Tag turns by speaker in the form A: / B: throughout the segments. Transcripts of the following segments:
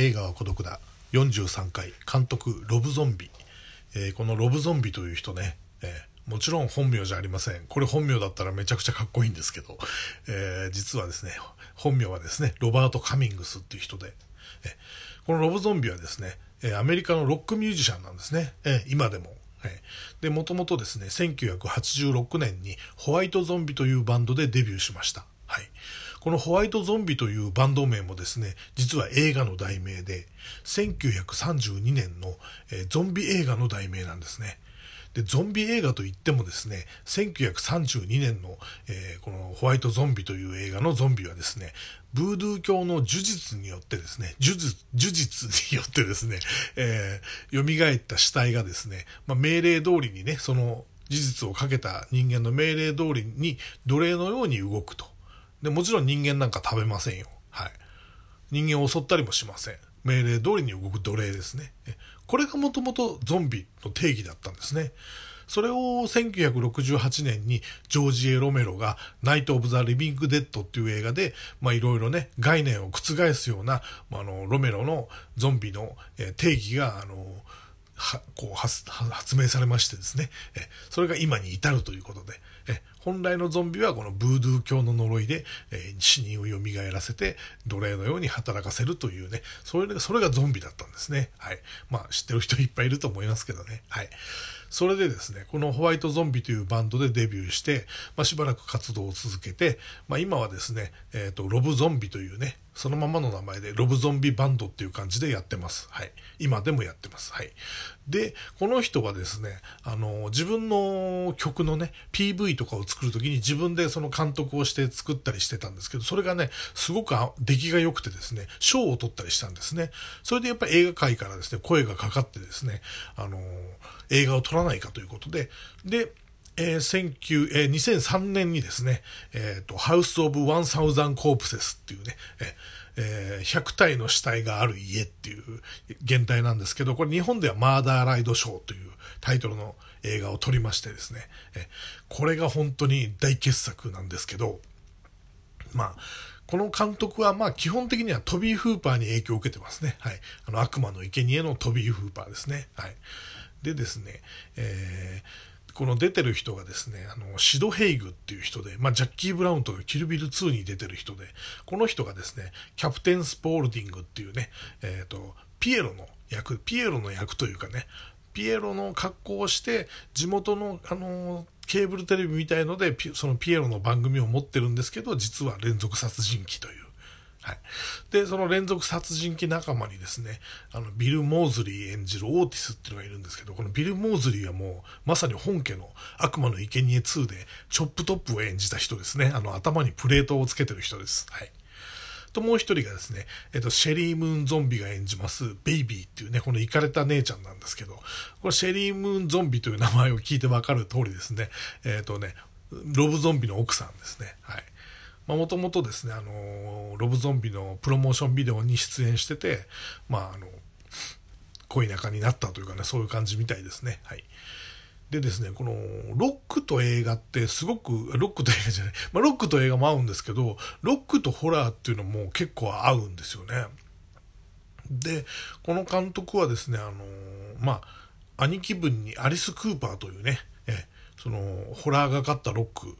A: 映画は孤独だ。43回。監督ロブゾンビ、えー、このロブゾンビという人ね、えー、もちろん本名じゃありません。これ本名だったらめちゃくちゃかっこいいんですけど、えー、実はですね本名はですねロバート・カミングスっていう人で、えこのロブゾンビはですねアメリカのロックミュージシャンなんですね、え今でも、もともとですね1986年にホワイトゾンビというバンドでデビューしました、はい、このホワイトゾンビというバンド名もですね、実は映画の題名で、1932年の、ゾンビ映画の題名なんですね。で、ゾンビ映画といってもですね、1932年の、えー、このホワイトゾンビという映画のゾンビはですね、ブードゥー教の呪術によってですね、呪術、呪術によってですね、えー、蘇った死体がですね、まあ、命令通りにね、その事実をかけた人間の命令通りに奴隷のように動くと。で、もちろん人間なんか食べませんよ。はい。人間を襲ったりもしません。命令通りに動く奴隷ですね。これがもともとゾンビの定義だったんですね。それを1968年にジョージ・エロメロがナイト・オブ・ザ・リビング・デッドっていう映画で、まあいろいろね、概念を覆すような、まあ、あの、ロメロのゾンビの定義が、あの、は、こう発、発明されましてですね、え、それが今に至るということで、え、本来のゾンビはこのブードゥー教の呪いで、え、死人を蘇らせて奴隷のように働かせるというね、それが、それがゾンビだったんですね。はい。まあ知ってる人いっぱいいると思いますけどね。はい。それでですね、このホワイトゾンビというバンドでデビューして、まあ、しばらく活動を続けて、まあ、今はですね、えっ、ー、と、ロブゾンビというね、そのままの名前でロブゾンビバンドっていう感じでやってます。はい。今でもやってます。はい。で、この人はですね、あの、自分の曲のね、PV とかを作るときに自分でその監督をして作ったりしてたんですけど、それがね、すごく出来が良くてですね、賞を取ったりしたんですね。それでやっぱり映画界からですね、声がかかってですね、あの、映画を撮らないかということで、で、えー、19えー、2003年にですね、えっ、ー、と、ハウス・オブ・ワン・サウザン・コープセスっていうね、えー、100体の死体がある家っていう現代なんですけど、これ日本ではマーダー・ライド・ショーというタイトルの映画を撮りましてですね、えこれが本当に大傑作なんですけど、まあ、この監督はまあ基本的にはトビー・フーパーに影響を受けてますね。はい。あの悪魔の生贄のトビー・フーパーですね。はい。でですね、えー、この出てる人がですね、あの、シド・ヘイグっていう人で、まあ、ジャッキー・ブラウンとかキルビル2に出てる人で、この人がですね、キャプテン・スポールディングっていうね、えっ、ー、と、ピエロの役、ピエロの役というかね、ピエロの格好をして、地元の、あのケーブルテレビみたいので、そのピエロの番組を持ってるんですけど、実は連続殺人鬼という。はい。で、その連続殺人鬼仲間にですね、あの、ビル・モーズリー演じるオーティスっていうのがいるんですけど、このビル・モーズリーはもう、まさに本家の悪魔の生贄2で、チョップトップを演じた人ですね。あの、頭にプレートをつけてる人です。はい。と、もう一人がですね、えっと、シェリー・ムーン・ゾンビが演じます、ベイビーっていうね、このイカれた姉ちゃんなんですけど、これシェリー・ムーン・ゾンビという名前を聞いてわかる通りですね、えっとね、ロブゾンビの奥さんですね。はい。もともとですね、あの、ロブゾンビのプロモーションビデオに出演してて、まあ、あの、恋仲になったというかね、そういう感じみたいですね。はい。でですね、この、ロックと映画ってすごく、ロックと映画じゃない、まあ、ロックと映画も合うんですけど、ロックとホラーっていうのも結構合うんですよね。で、この監督はですね、あの、まあ、兄貴分にアリス・クーパーというね、え、その、ホラーがかったロック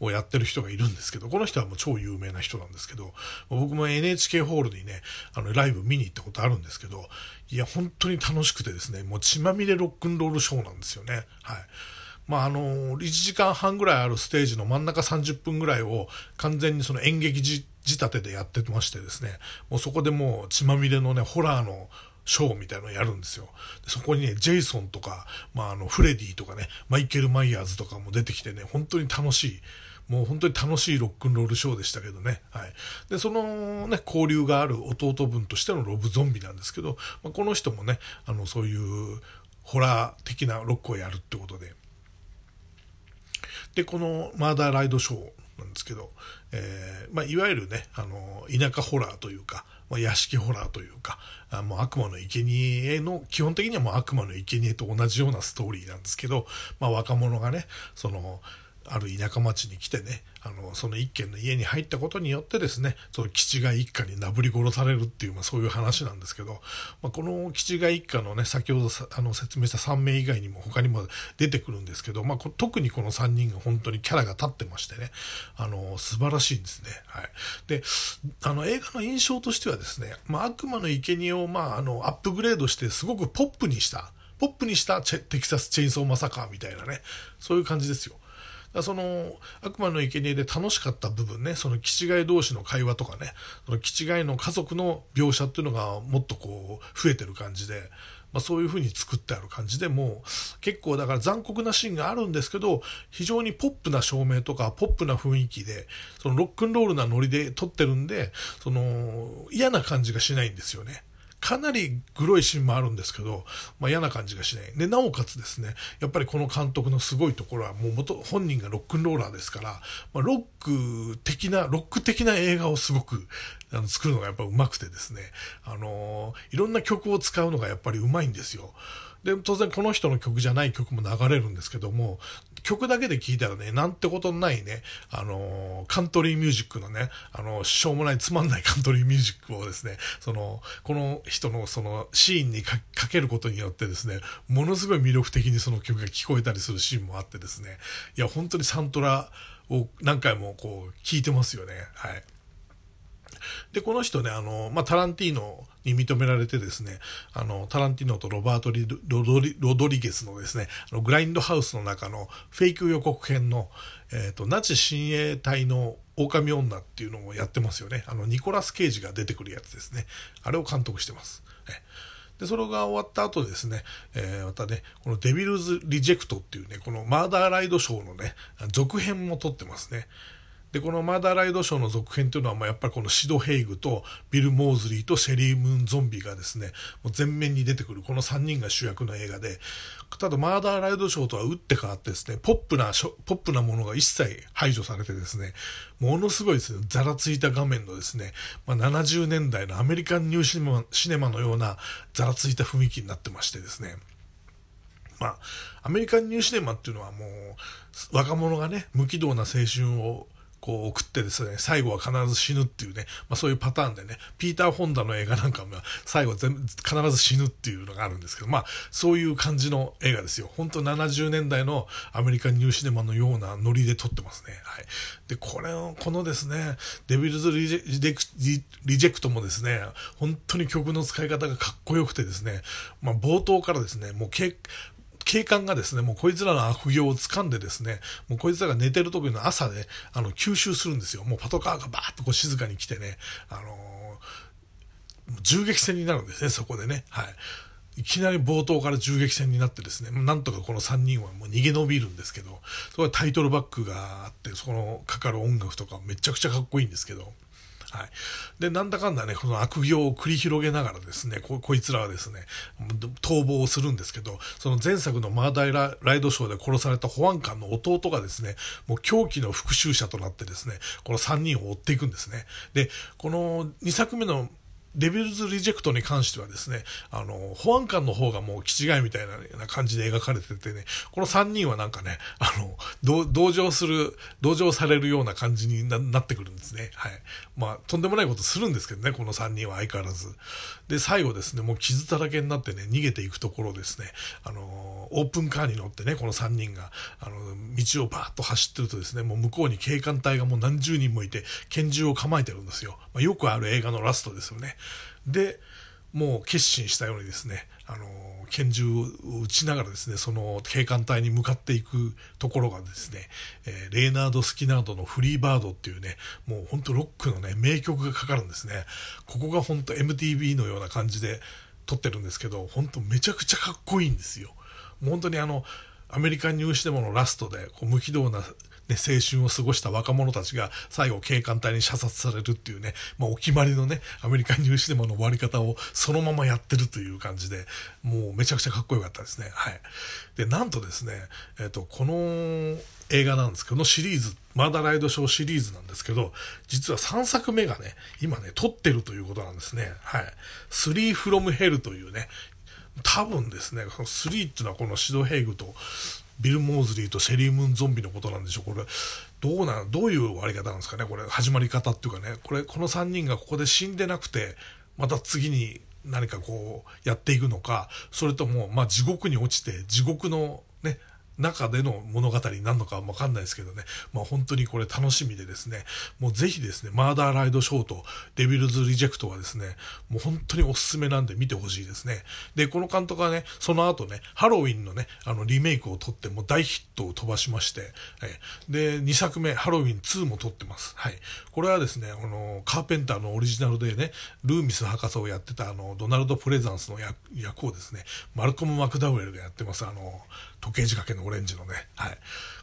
A: をやってる人がいるんですけど、この人はもう超有名な人なんですけど、僕も NHK ホールにね、あの、ライブ見に行ったことあるんですけど、いや、本当に楽しくてですね、もう血まみれロックンロールショーなんですよね。はい。まあ、あの、1時間半ぐらいあるステージの真ん中30分ぐらいを完全にその演劇仕立てでやってましてですね、もうそこでもう血まみれのね、ホラーのショーみたいなのをやるんですよ。そこにね、ジェイソンとか、まあ、あの、フレディとかね、マイケル・マイヤーズとかも出てきてね、本当に楽しい。もう本当に楽しいロックンロールショーでしたけどね。はい。で、そのね、交流がある弟分としてのロブゾンビなんですけど、まあ、この人もね、あの、そういうホラー的なロックをやるってことで。で、このマーダーライドショーなんですけど、えー、まあ、いわゆるね、あの、田舎ホラーというか、まあ、屋敷ホラーというか、あもう悪魔の生贄の、基本的にはもう悪魔の生贄と同じようなストーリーなんですけど、まあ、若者がね、その、ある田舎町に来てね、あの、その一軒の家に入ったことによってですね、その基地が一家になぶり殺されるっていう、まあそういう話なんですけど、まあ、この基地が一家のね、先ほどあの説明した3名以外にも他にも出てくるんですけど、まあ特にこの3人が本当にキャラが立ってましてね、あの、素晴らしいんですね。はい。で、あの映画の印象としてはですね、まあ悪魔の生贄をまああの、アップグレードしてすごくポップにした、ポップにしたテキサスチェインソーマサカーみたいなね、そういう感じですよ。その悪魔の生贄で楽しかった部分ね、その気違い同士の会話とかね、その気違いの家族の描写っていうのがもっとこう増えてる感じで、まあ、そういう風に作ってある感じでもう結構だから残酷なシーンがあるんですけど非常にポップな照明とかポップな雰囲気でそのロックンロールなノリで撮ってるんでその嫌な感じがしないんですよね。かなりグロいシーンもあるんですけど、まあ、嫌な感じがしない。で、なおかつですね、やっぱりこの監督のすごいところは、もう元、本人がロックンローラーですから、まあ、ロック的な、ロック的な映画をすごくあの作るのがやっぱ上手くてですね、あのー、いろんな曲を使うのがやっぱり上手いんですよ。で、当然この人の曲じゃない曲も流れるんですけども、曲だけで聴いたらね、なんてことないね、あのカントリーミュージックのね、あの、しょうもないつまんないカントリーミュージックをですね、その、この人のそのシーンにかけることによってですね、ものすごい魅力的にその曲が聞こえたりするシーンもあってですね、いや、本当にサントラを何回もこう、聴いてますよね。はい。で、この人ね、あの、まあ、タランティーノに認められてですね、あの、タランティーノとロバートリロドリ・ロドリゲスのですね、あのグラインドハウスの中のフェイク予告編の、えっ、ー、と、ナチ親衛隊の狼女っていうのをやってますよね。あの、ニコラス・ケイジが出てくるやつですね。あれを監督してます。で、それが終わった後ですね、えー、またね、このデビルズ・リジェクトっていうね、このマーダーライドショーのね、続編も撮ってますね。で、このマーダーライドショーの続編というのは、まあ、やっぱりこのシド・ヘイグとビル・モーズリーとシェリー・ムーン・ゾンビがですね、もう全面に出てくる、この3人が主役の映画で、ただマーダーライドショーとは打って変わってですね、ポップな、ポップなものが一切排除されてですね、ものすごいですね、ざらついた画面のですね、まあ、70年代のアメリカンニューシネマシネマのようなざらついた雰囲気になってましてですね、まあ、アメリカンニューシネマっていうのはもう、若者がね、無軌道な青春をこう送ってですね、最後は必ず死ぬっていうね、まあそういうパターンでね、ピーター・ホンダの映画なんかも最後全必ず死ぬっていうのがあるんですけど、まあそういう感じの映画ですよ。本当70年代のアメリカニューシネマのようなノリで撮ってますね。はい。で、これを、このですね、デビルズリジェリジェクトもですね、本当に曲の使い方がかっこよくてですね、まあ冒頭からですね、もうけ警官がですね、もうこいつらの悪行を掴んでですね、もうこいつらが寝てる時の朝で、あの、吸収するんですよ。もうパトカーがバーッとこう静かに来てね、あのー、銃撃戦になるんですね、そこでね。はい。いきなり冒頭から銃撃戦になってですね、なんとかこの3人はもう逃げ延びるんですけど、そこはタイトルバックがあって、そこのかかる音楽とかめちゃくちゃかっこいいんですけど、はい。で、なんだかんだね、この悪行を繰り広げながらですね、ここいつらはですね、逃亡をするんですけど、その前作のマーダイラライドショーで殺された保安官の弟がですね、もう狂気の復讐者となってですね、この3人を追っていくんですね。で、この2作目のデビルズ・リジェクトに関してはですね、あの、保安官の方がもう気違いみたいな感じで描かれててね、この3人はなんかね、あの、同情する、同情されるような感じになってくるんですね。はい。まあ、とんでもないことするんですけどね、この3人は相変わらず。で、最後ですね、もう傷だらけになってね、逃げていくところですね、あの、オープンカーに乗ってね、この3人が、あの、道をバーッと走ってるとですね、もう向こうに警官隊がもう何十人もいて、拳銃を構えてるんですよ。まあ、よくある映画のラストですよね。で、もう決心したようにですね、あの、拳銃を撃ちながらですね、その警官隊に向かっていくところがですね、えー、レーナード・スキナードのフリーバードっていうね、もうほんとロックのね、名曲がかかるんですね。ここがほんと MTV のような感じで撮ってるんですけど、ほんとめちゃくちゃかっこいいんですよ。もう本当にあの、アメリカンニューシネマのラストで、こう無軌道なね、青春を過ごした若者たちが最後警官隊に射殺されるっていうね、まあお決まりのね、アメリカンニューシネマの終わり方をそのままやってるという感じで、もうめちゃくちゃかっこよかったですね。はい。で、なんとですね、えっ、ー、と、この映画なんですけど、このシリーズ、マーダーライドショーシリーズなんですけど、実は3作目がね、今ね、撮ってるということなんですね。はい。スリーフロムヘルというね、多分ですね、この3っていうのはこのシドヘイグとビル・モーズリーとシェリー・ムーンゾンビのことなんでしょう。これ、どうな、どういう割り方なんですかね。これ、始まり方っていうかね。これ、この3人がここで死んでなくて、また次に何かこう、やっていくのか、それとも、まあ、地獄に落ちて、地獄のね、中での物語になるのかわかんないですけどね、まあ本当にこれ楽しみでですね、もうぜひですね、マーダーライドショート、デビルズ・リジェクトはですね、もう本当におすすめなんで見てほしいですね。で、この監督はね、その後ね、ハロウィンのね、あのリメイクを撮ってもう大ヒットを飛ばしまして、で、2作目、ハロウィン2も撮ってます。はい。これはですね、あの、カーペンターのオリジナルでね、ルーミス博士をやってたあの、ドナルド・プレザンスの役をですね、マルコム・マクダウエルがやってます。あの、時計仕掛けのオレンジのね、はい。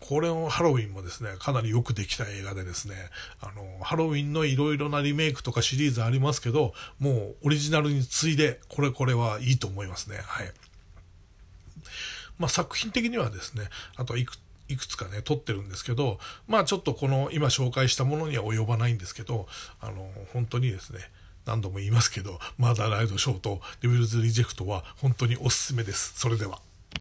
A: これをハロウィンもですね、かなりよくできた映画でですね、あの、ハロウィンのいろいろなリメイクとかシリーズありますけど、もうオリジナルに次いで、これこれはいいと思いますね。はい。まあ、作品的にはですね、あといくいくつかね、撮ってるんですけど、まあちょっとこの今紹介したものには及ばないんですけど、あの、本当にですね、何度も言いますけど、マーダーライドショーとデビルズ・リジェクトは本当におすすめです。それでは。